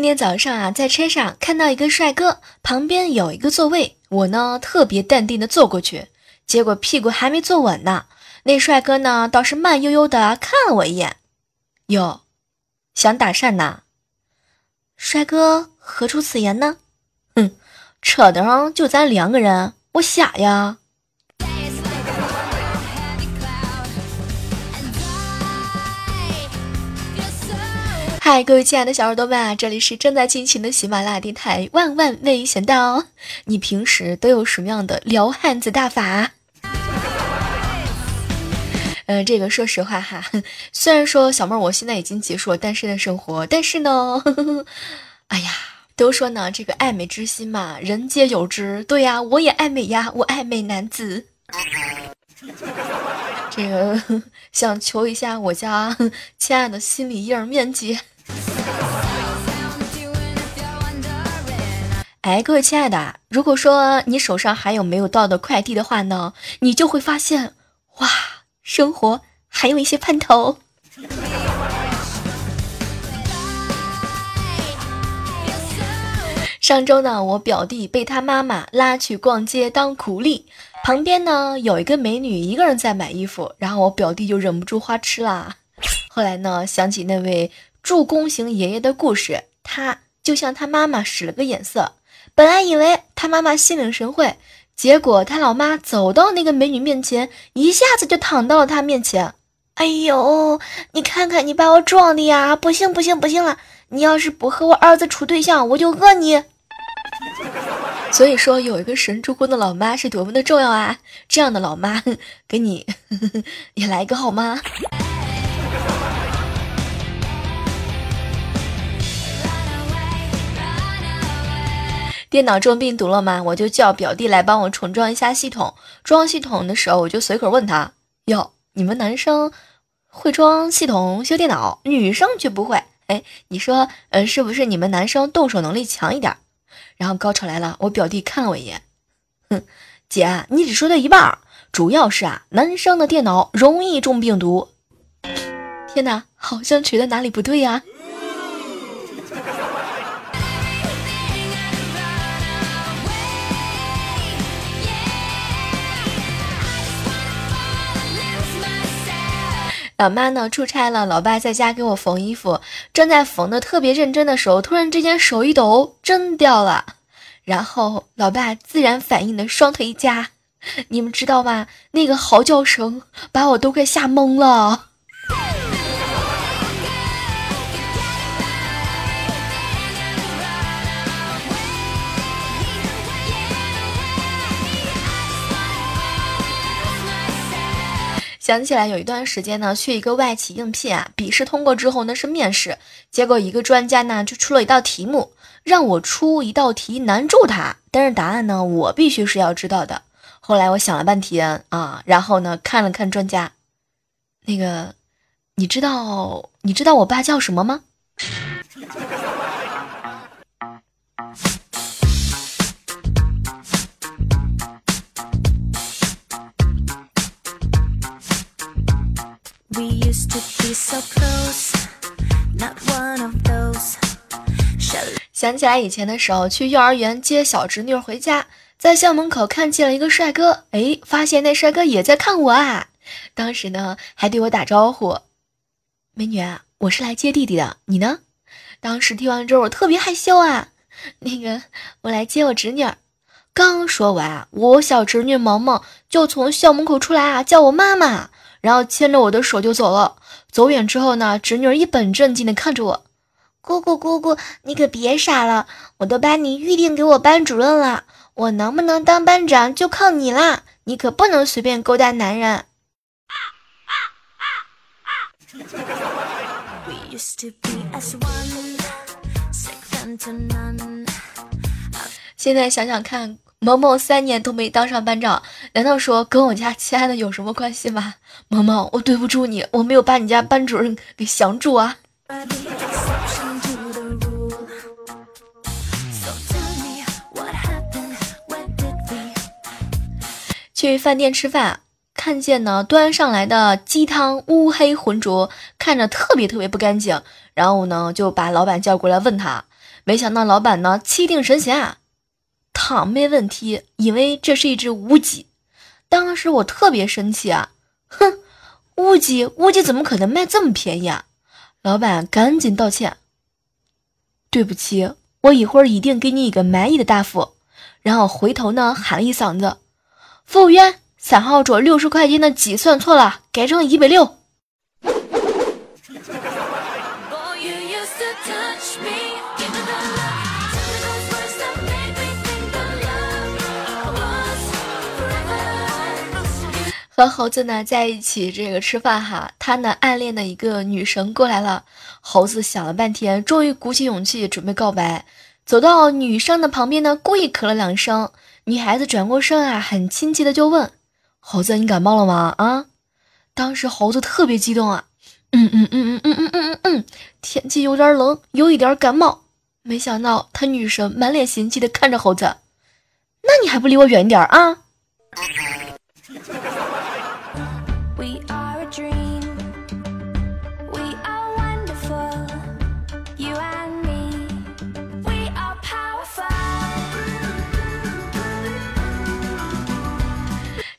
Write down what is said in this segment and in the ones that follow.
今天早上啊，在车上看到一个帅哥，旁边有一个座位，我呢特别淡定的坐过去，结果屁股还没坐稳呢，那帅哥呢倒是慢悠悠的看了我一眼，哟，想搭讪呐？帅哥何出此言呢？哼，车顶上就咱两个人，我瞎呀？嗨，各位亲爱的小耳朵们啊，这里是正在进行的喜马拉雅电台。万万没想到，你平时都有什么样的撩汉子大法？嗯，这个说实话哈，虽然说小妹儿我现在已经结束了单身的生活，但是呢，呵 呵哎呀，都说呢这个爱美之心嘛，人皆有之。对呀，我也爱美呀，我爱美男子。这个想求一下我家亲爱的心理印面积。哎，各位亲爱的，如果说你手上还有没有到的快递的话呢，你就会发现，哇，生活还有一些盼头。上周呢，我表弟被他妈妈拉去逛街当苦力，旁边呢有一个美女一个人在买衣服，然后我表弟就忍不住花痴啦。后来呢，想起那位助攻型爷爷的故事，他就向他妈妈使了个眼色。本来以为他妈妈心领神会，结果他老妈走到那个美女面前，一下子就躺到了他面前。哎呦，你看看你把我撞的呀！不行不行不行了，你要是不和我儿子处对象，我就讹你。所以说，有一个神助攻的老妈是多么的重要啊！这样的老妈，给你 也来一个好吗？电脑中病毒了吗？我就叫表弟来帮我重装一下系统。装系统的时候，我就随口问他：“哟，你们男生会装系统、修电脑，女生却不会？哎，你说，呃，是不是你们男生动手能力强一点？”然后高潮来了，我表弟看了我一眼，哼，姐，你只说对一半儿，主要是啊，男生的电脑容易中病毒。天哪，好像觉得哪里不对呀。老妈呢出差了，老爸在家给我缝衣服，正在缝的特别认真的时候，突然之间手一抖，针掉了，然后老爸自然反应的双腿一夹，你们知道吗？那个嚎叫声把我都快吓懵了。想起来有一段时间呢，去一个外企应聘啊，笔试通过之后呢是面试，结果一个专家呢就出了一道题目，让我出一道题难住他，但是答案呢我必须是要知道的。后来我想了半天啊，然后呢看了看专家，那个你知道你知道我爸叫什么吗？想起来以前的时候，去幼儿园接小侄女回家，在校门口看见了一个帅哥，哎，发现那帅哥也在看我啊！当时呢，还对我打招呼：“美女，我是来接弟弟的，你呢？”当时听完之后，我特别害羞啊。那个，我来接我侄女。刚说完，我小侄女萌萌就从校门口出来啊，叫我妈妈，然后牵着我的手就走了。走远之后呢，侄女儿一本正经的看着我。姑姑，姑姑，你可别傻了，我都把你预定给我班主任了，我能不能当班长就靠你啦，你可不能随便勾搭男人。现在想想看，萌萌三年都没当上班长，难道说跟我家亲爱的有什么关系吗？萌萌，我对不住你，我没有把你家班主任给降住啊。去饭店吃饭，看见呢端上来的鸡汤乌黑浑浊，看着特别特别不干净。然后呢就把老板叫过来问他：“没想到老板呢气定神闲啊，躺没问题，因为这是一只乌鸡。当时我特别生气啊，哼，乌鸡乌鸡怎么可能卖这么便宜啊？老板赶紧道歉，对不起，我一会儿一定给你一个满意的答复。然后回头呢喊了一嗓子，服务员，三号桌六十块钱的鸡算错了，改成一百六。和猴子呢在一起这个吃饭哈，他呢暗恋的一个女神过来了，猴子想了半天，终于鼓起勇气准备告白，走到女生的旁边呢，故意咳了两声，女孩子转过身啊，很亲切的就问猴子：“你感冒了吗？”啊，当时猴子特别激动啊，嗯嗯嗯嗯嗯嗯嗯嗯，天气有点冷，有一点感冒。没想到他女神满脸嫌弃的看着猴子，那你还不离我远点啊？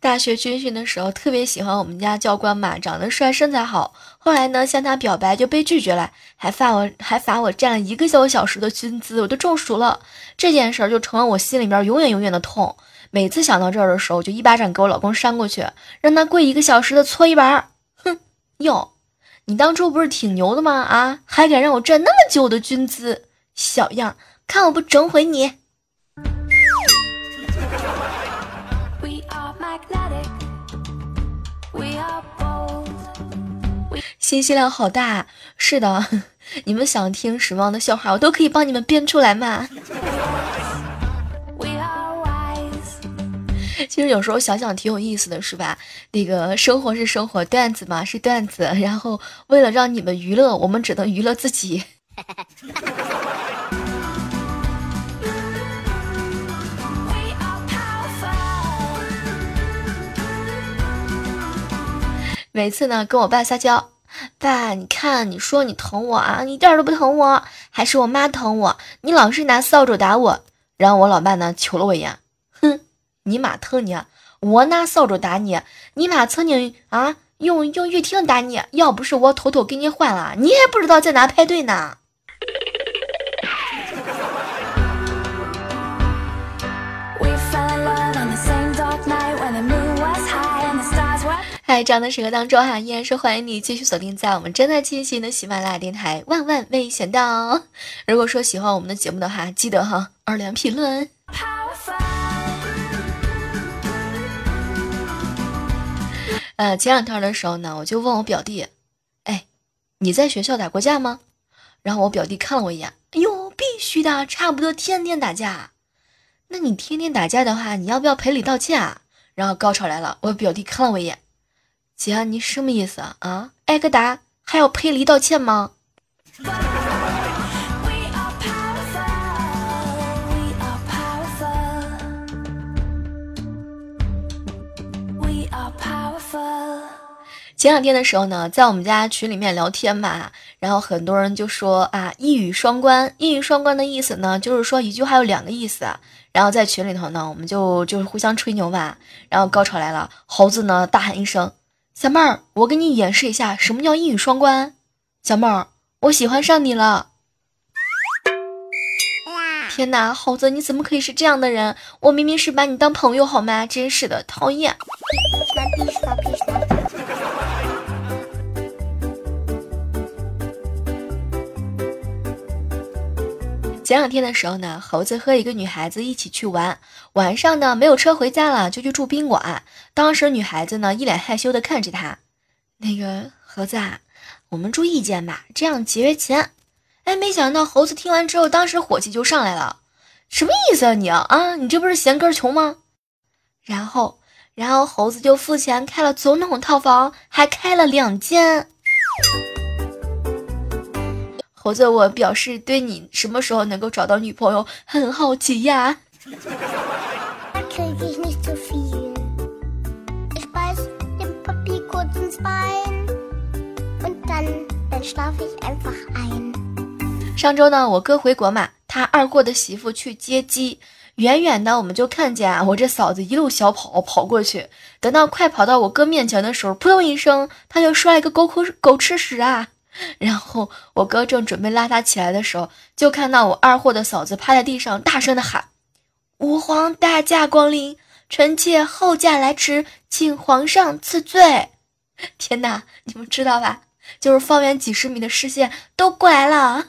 大学军训的时候，特别喜欢我们家教官嘛，长得帅，身材好。后来呢，向他表白就被拒绝了，还罚我，还罚我站了一个多小时的军姿，我都中暑了。这件事儿就成了我心里面永远永远的痛。每次想到这儿的时候，我就一巴掌给我老公扇过去，让他跪一个小时的搓衣板。哼，哟，你当初不是挺牛的吗？啊，还敢让我站那么久的军姿，小样，看我不整毁你！信息量好大，是的，你们想听什么样的笑话，我都可以帮你们编出来嘛。其实有时候想想挺有意思的，是吧？那个生活是生活，段子嘛是段子，然后为了让你们娱乐，我们只能娱乐自己。每次呢，跟我爸撒娇，爸，你看，你说你疼我啊，你一点都不疼我，还是我妈疼我，你老是拿扫帚打我。然后我老爸呢，瞅了我一眼，哼，你妈疼你，我拿扫帚打你，你妈曾经啊用用玉婷打你，要不是我偷偷给你换了，你还不知道在哪排队呢。在这样的时刻当中哈，依然是欢迎你继续锁定在我们正在进行的喜马拉雅电台。万万没想到，如果说喜欢我们的节目的话，记得哈二连评论。呃，前两天的时候呢，我就问我表弟，哎，你在学校打过架吗？然后我表弟看了我一眼，哎呦，必须的，差不多天天打架。那你天天打架的话，你要不要赔礼道歉啊？然后高潮来了，我表弟看了我一眼。姐，你什么意思啊？啊，挨个打还要赔礼道歉吗？前两天的时候呢，在我们家群里面聊天嘛，然后很多人就说啊，一语双关。一语双关的意思呢，就是说一句话有两个意思。然后在群里头呢，我们就就是互相吹牛吧。然后高潮来了，猴子呢大喊一声。小妹儿，我给你演示一下什么叫一语双关。小妹儿，我喜欢上你了。天哪，猴子，你怎么可以是这样的人？我明明是把你当朋友，好吗？真是的，讨厌。前两天的时候呢，猴子和一个女孩子一起去玩，晚上呢没有车回家了，就去住宾馆。当时女孩子呢一脸害羞的看着他，那个猴子，啊，我们住一间吧，这样节约钱。哎，没想到猴子听完之后，当时火气就上来了，什么意思啊你啊？你这不是嫌根穷吗？然后，然后猴子就付钱开了总统套房，还开了两间。猴子，我表示对你什么时候能够找到女朋友很好奇呀。上周呢，我哥回国嘛，他二货的媳妇去接机，远远的我们就看见啊，我这嫂子一路小跑跑过去，等到快跑到我哥面前的时候，扑通一声，他就摔了个狗口狗吃屎啊！然后我哥正准备拉他起来的时候，就看到我二货的嫂子趴在地上，大声的喊：“吾皇大驾光临，臣妾后驾来迟，请皇上赐罪。”天哪，你们知道吧？就是方圆几十米的视线都过来了。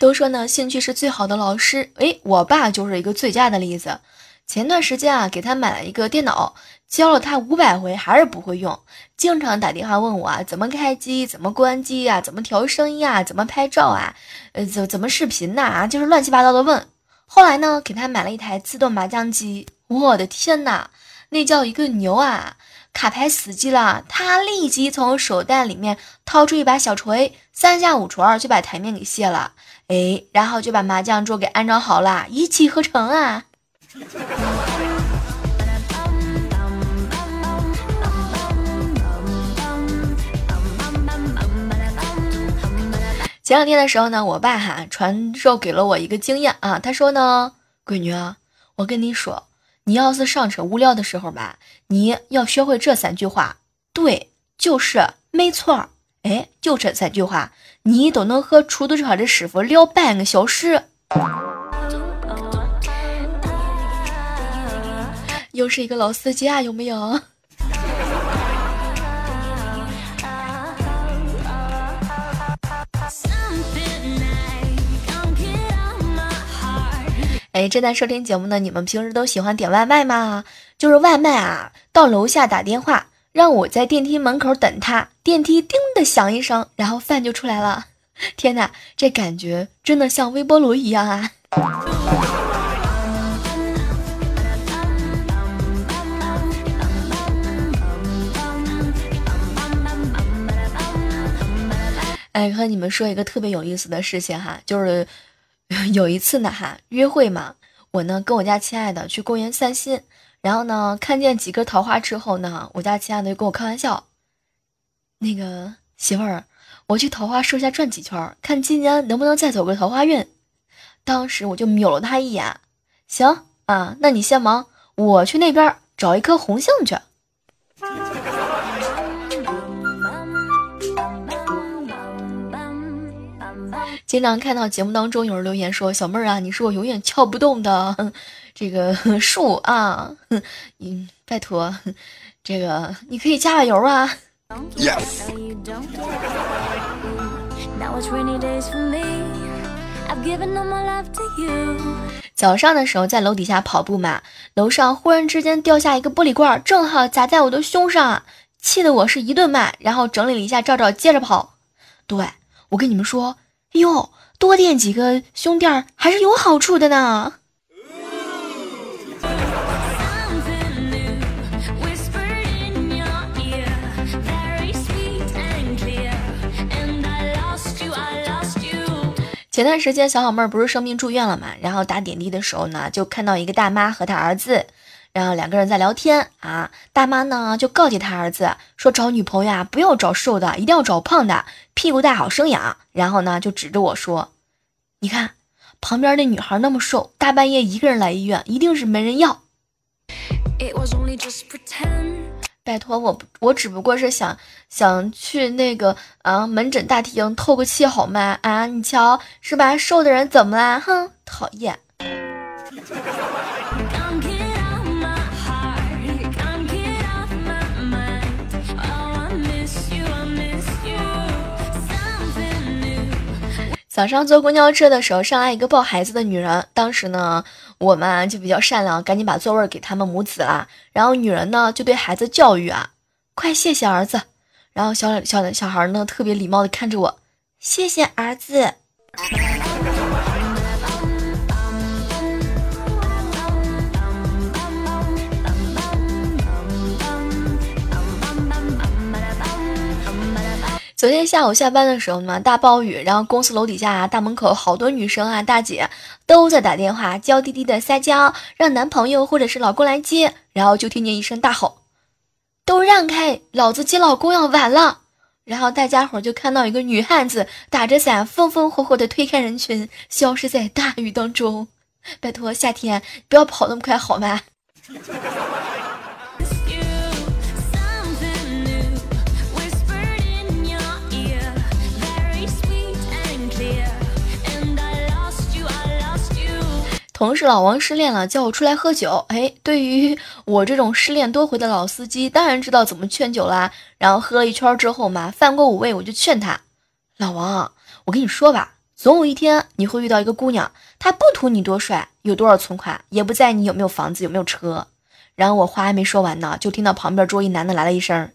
都说呢，兴趣是最好的老师。诶，我爸就是一个最佳的例子。前段时间啊，给他买了一个电脑，教了他五百回还是不会用，经常打电话问我啊，怎么开机，怎么关机呀，怎么调声音啊，怎么拍照啊，呃，怎怎么视频呐？啊，就是乱七八糟的问。后来呢，给他买了一台自动麻将机，我的天哪，那叫一个牛啊！卡牌死机了，他立即从手袋里面掏出一把小锤，三下五除二就把台面给卸了，哎，然后就把麻将桌给安装好了，一气呵成啊！前两天的时候呢，我爸哈传授给了我一个经验啊，他说呢，闺女啊，我跟你说，你要是上车无聊的时候吧，你要学会这三句话，对，就是没错，哎，就这三句话，你都能和出租车的师傅聊半个小时。又是一个老司机啊，有没有？哎，正在收听节目的你们平时都喜欢点外卖吗？就是外卖啊，到楼下打电话，让我在电梯门口等他，电梯叮的响一声，然后饭就出来了。天哪，这感觉真的像微波炉一样啊！哎，和你们说一个特别有意思的事情哈，就是有一次呢哈，约会嘛，我呢跟我家亲爱的去公园散心，然后呢看见几根桃花之后呢，我家亲爱的就跟我开玩笑，那个媳妇儿，我去桃花树下转几圈，看今年能不能再走个桃花运。当时我就瞄了他一眼，行啊，那你先忙，我去那边找一颗红杏去。经常看到节目当中有人留言说：“小妹儿啊，你是我永远撬不动的这个 树啊，嗯，拜托，这个你可以加把油啊。” Yes。早上的时候在楼底下跑步嘛，楼上忽然之间掉下一个玻璃罐，正好砸在我的胸上，气得我是一顿骂，然后整理了一下照照，接着跑。对我跟你们说。呦，多垫几个胸垫儿还是有好处的呢。前段时间小小妹儿不是生病住院了嘛，然后打点滴的时候呢，就看到一个大妈和她儿子。然后两个人在聊天啊，大妈呢就告诫她儿子说：“找女朋友啊，不要找瘦的，一定要找胖的，屁股大好生养。”然后呢就指着我说：“你看旁边那女孩那么瘦，大半夜一个人来医院，一定是没人要。”拜托我，我只不过是想想去那个啊门诊大厅透个气好吗？啊，你瞧是吧？瘦的人怎么啦？哼，讨厌。早上坐公交车的时候，上来一个抱孩子的女人。当时呢，我嘛就比较善良，赶紧把座位给他们母子啦。然后女人呢就对孩子教育啊：“快谢谢儿子。”然后小小小孩呢特别礼貌的看着我：“谢谢儿子。”昨天下午下班的时候呢，大暴雨，然后公司楼底下啊，大门口好多女生啊，大姐都在打电话，娇滴滴的撒娇，让男朋友或者是老公来接，然后就听见一声大吼：“都让开，老子接老公要晚了。”然后大家伙就看到一个女汉子打着伞，风风火火的推开人群，消失在大雨当中。拜托，夏天不要跑那么快好吗？同事老王失恋了，叫我出来喝酒。哎，对于我这种失恋多回的老司机，当然知道怎么劝酒啦。然后喝了一圈之后嘛，饭过五味，我就劝他：“老王，我跟你说吧，总有一天你会遇到一个姑娘，她不图你多帅，有多少存款，也不在你有没有房子，有没有车。”然后我话还没说完呢，就听到旁边桌一男的来了一声：“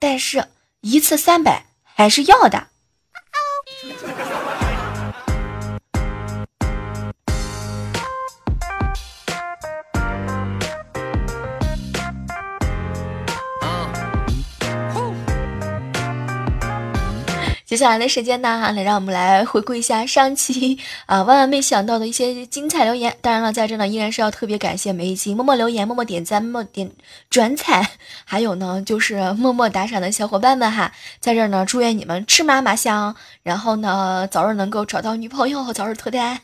但是一次三百还是要的。”接下来的时间呢，哈来让我们来回顾一下上期啊万万没想到的一些精彩留言。当然了，在这呢依然是要特别感谢每一期默默留言、默默点赞、默默点转采，还有呢就是默默打赏的小伙伴们哈。在这呢，祝愿你们吃嘛嘛香，然后呢早日能够找到女朋友，早日脱单。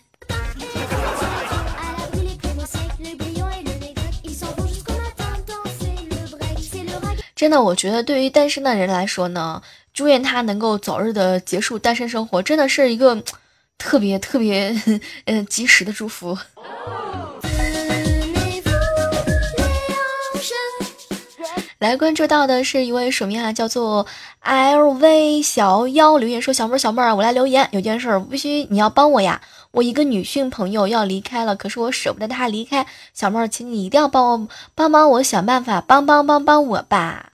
真的，我觉得对于单身的人来说呢。祝愿他能够早日的结束单身生活，真的是一个特别特别嗯及时的祝福。来关注到的是一位署名啊，叫做 LV 小妖留言说：“小妹儿小妹儿，我来留言，有件事儿必须你要帮我呀，我一个女性朋友要离开了，可是我舍不得她离开，小妹儿，请你一定要帮我帮帮我想办法，帮帮帮帮我吧。”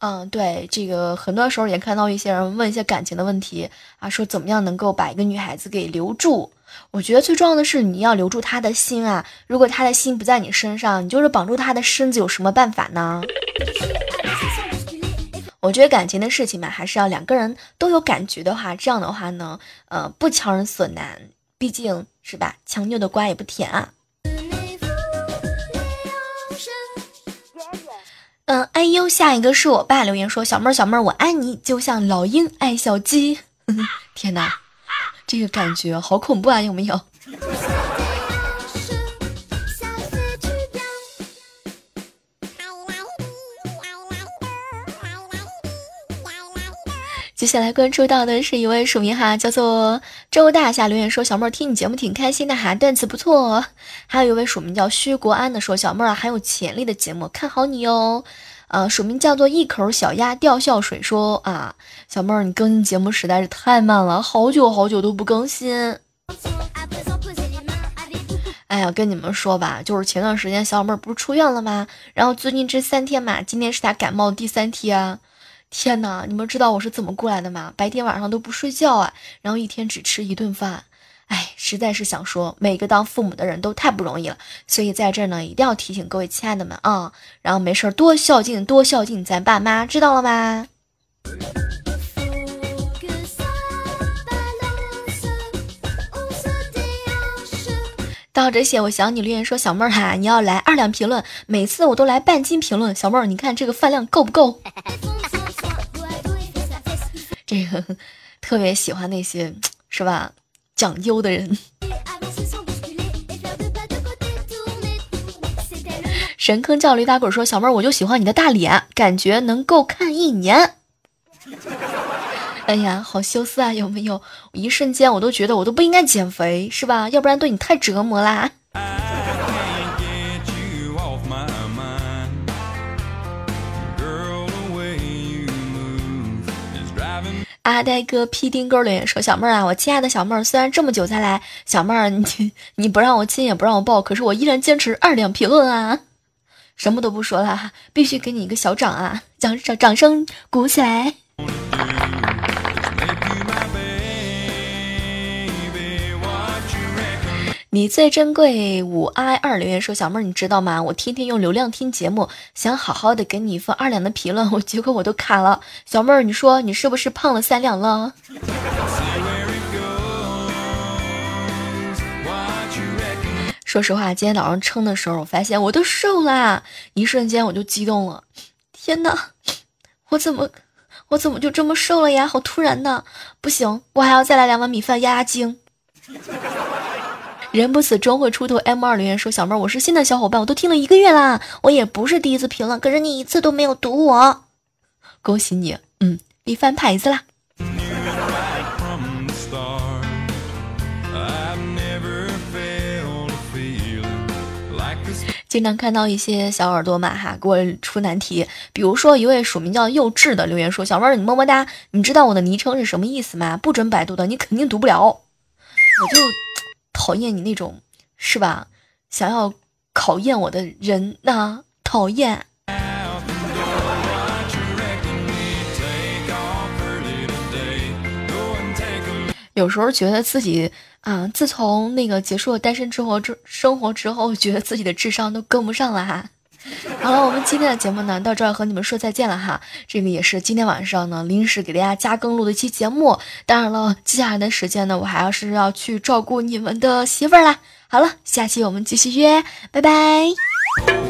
嗯，对，这个很多时候也看到一些人问一些感情的问题啊，说怎么样能够把一个女孩子给留住？我觉得最重要的是你要留住她的心啊。如果她的心不在你身上，你就是绑住她的身子，有什么办法呢？我觉得感情的事情嘛，还是要两个人都有感觉的话，这样的话呢，呃，不强人所难，毕竟是吧，强扭的瓜也不甜啊。嗯，哎呦，下一个是我爸留言说：“小妹儿，小妹儿，我爱你，就像老鹰爱小鸡。”天哪，这个感觉好恐怖啊！有没有？接下来关注到的是一位署名哈，叫做周大侠留言说：“小妹儿听你节目挺开心的哈，段子不错。”哦还有一位署名叫薛国安的说：“小妹儿啊，很有潜力的节目，看好你哟。”呃，署名叫做一口小鸭掉孝水说：“啊，小妹儿你更新节目实在是太慢了，好久好久都不更新。”哎呀，跟你们说吧，就是前段时间小妹儿不是出院了吗？然后最近这三天嘛，今天是她感冒第三天。天哪，你们知道我是怎么过来的吗？白天晚上都不睡觉啊，然后一天只吃一顿饭，哎，实在是想说，每个当父母的人都太不容易了。所以在这儿呢，一定要提醒各位亲爱的们啊，然后没事儿多孝敬，多孝敬咱爸妈，知道了吗？到这些，我想你留言说小妹儿哈，你要来二两评论，每次我都来半斤评论。小妹儿，你看这个饭量够不够？这个特别喜欢那些是吧讲究的人。神坑叫驴打滚说：“小妹儿，我就喜欢你的大脸，感觉能够看一年。”哎呀，好羞涩啊，有没有？一瞬间我都觉得我都不应该减肥，是吧？要不然对你太折磨啦。阿呆哥屁丁沟里说：“小妹儿啊，我亲爱的小妹儿，虽然这么久才来，小妹儿你你不让我亲也不让我抱，可是我依然坚持二两评论啊！什么都不说了哈，必须给你一个小掌啊！掌掌掌声鼓起来！你最珍贵五 i 二留言说小妹儿，你知道吗？我天天用流量听节目，想好好的给你一份二两的评论，我结果我都卡了。小妹儿，你说你是不是胖了三两了？说实话，今天早上称的时候，我发现我都瘦啦，一瞬间我就激动了。天哪，我怎么我怎么就这么瘦了呀？好突然的，不行，我还要再来两碗米饭压压惊。人不死，终会出头。M 二留言说：“小妹儿，我是新的小伙伴，我都听了一个月啦，我也不是第一次评论，可是你一次都没有读我，恭喜你，嗯，你翻牌子啦。”经常看到一些小耳朵嘛哈，给我出难题，比如说一位署名叫幼稚的留言说：“小妹儿，你么么哒，你知道我的昵称是什么意思吗？不准百度的，你肯定读不了，我就。”讨厌你那种，是吧？想要考验我的人呐，讨厌。有时候觉得自己啊，自从那个结束了单身之后之生活之后，觉得自己的智商都跟不上了哈。好了，我们今天的节目呢，到这儿和你们说再见了哈。这个也是今天晚上呢临时给大家加更录的一期节目。当然了，接下来的时间呢，我还要是要去照顾你们的媳妇儿啦。好了，下期我们继续约，拜拜。